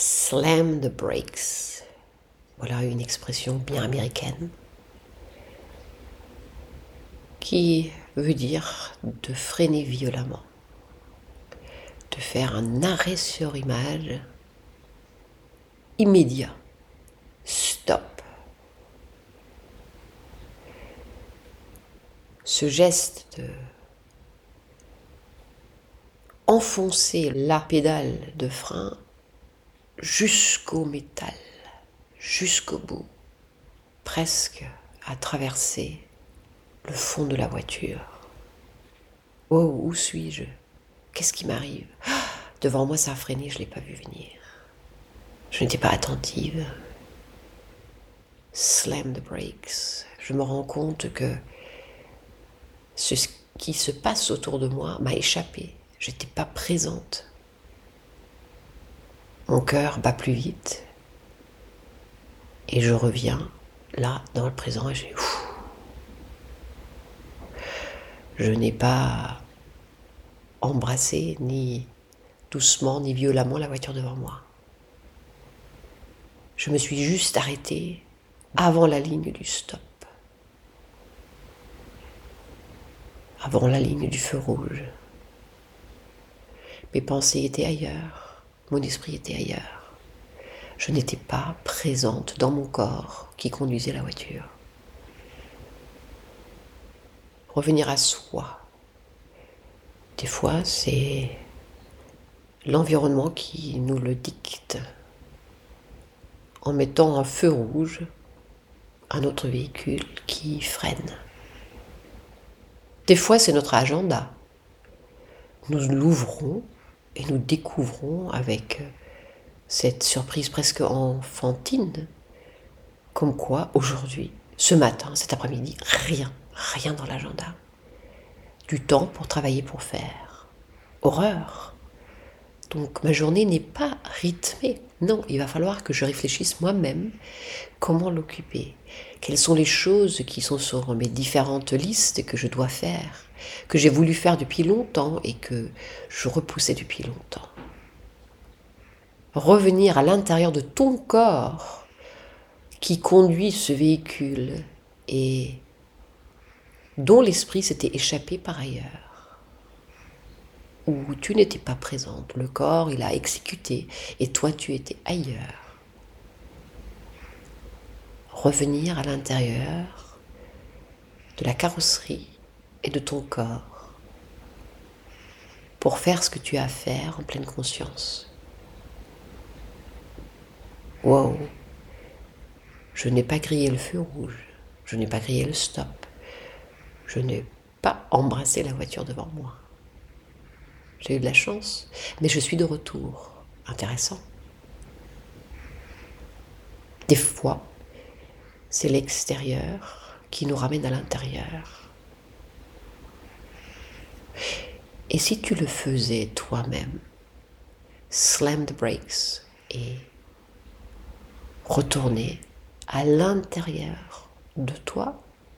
Slam the brakes. Voilà une expression bien américaine qui veut dire de freiner violemment, de faire un arrêt sur image immédiat. Stop. Ce geste de enfoncer la pédale de frein jusqu'au métal, jusqu'au bout, presque à traverser le fond de la voiture. Oh, où suis-je? Qu'est-ce qui m'arrive? Devant moi, ça a freiné, je ne l'ai pas vu venir. Je n'étais pas attentive. Slam the brakes. Je me rends compte que ce qui se passe autour de moi m'a échappé. Je n'étais pas présente. Mon cœur bat plus vite. Et je reviens là, dans le présent, et j'ai. Je n'ai pas embrassé, ni doucement, ni violemment la voiture devant moi. Je me suis juste arrêtée avant la ligne du stop. Avant la ligne du feu rouge. Mes pensées étaient ailleurs, mon esprit était ailleurs. Je n'étais pas présente dans mon corps qui conduisait la voiture. Revenir à soi. Des fois, c'est l'environnement qui nous le dicte en mettant un feu rouge à notre véhicule qui freine. Des fois, c'est notre agenda. Nous l'ouvrons et nous découvrons avec cette surprise presque enfantine, comme quoi aujourd'hui, ce matin, cet après-midi, rien, rien dans l'agenda. Du temps pour travailler, pour faire. Horreur. Donc ma journée n'est pas rythmée. Non, il va falloir que je réfléchisse moi-même comment l'occuper? Quelles sont les choses qui sont sur mes différentes listes que je dois faire, que j'ai voulu faire depuis longtemps et que je repoussais depuis longtemps? Revenir à l'intérieur de ton corps qui conduit ce véhicule et dont l'esprit s'était échappé par ailleurs où tu n'étais pas présente. Le corps, il a exécuté et toi, tu étais ailleurs. Revenir à l'intérieur de la carrosserie et de ton corps pour faire ce que tu as à faire en pleine conscience. Wow, je n'ai pas grillé le feu rouge, je n'ai pas grillé le stop, je n'ai pas embrassé la voiture devant moi. J'ai eu de la chance, mais je suis de retour. Intéressant. Des fois, c'est l'extérieur qui nous ramène à l'intérieur. Et si tu le faisais toi-même, slam the brakes et retourner à l'intérieur de toi,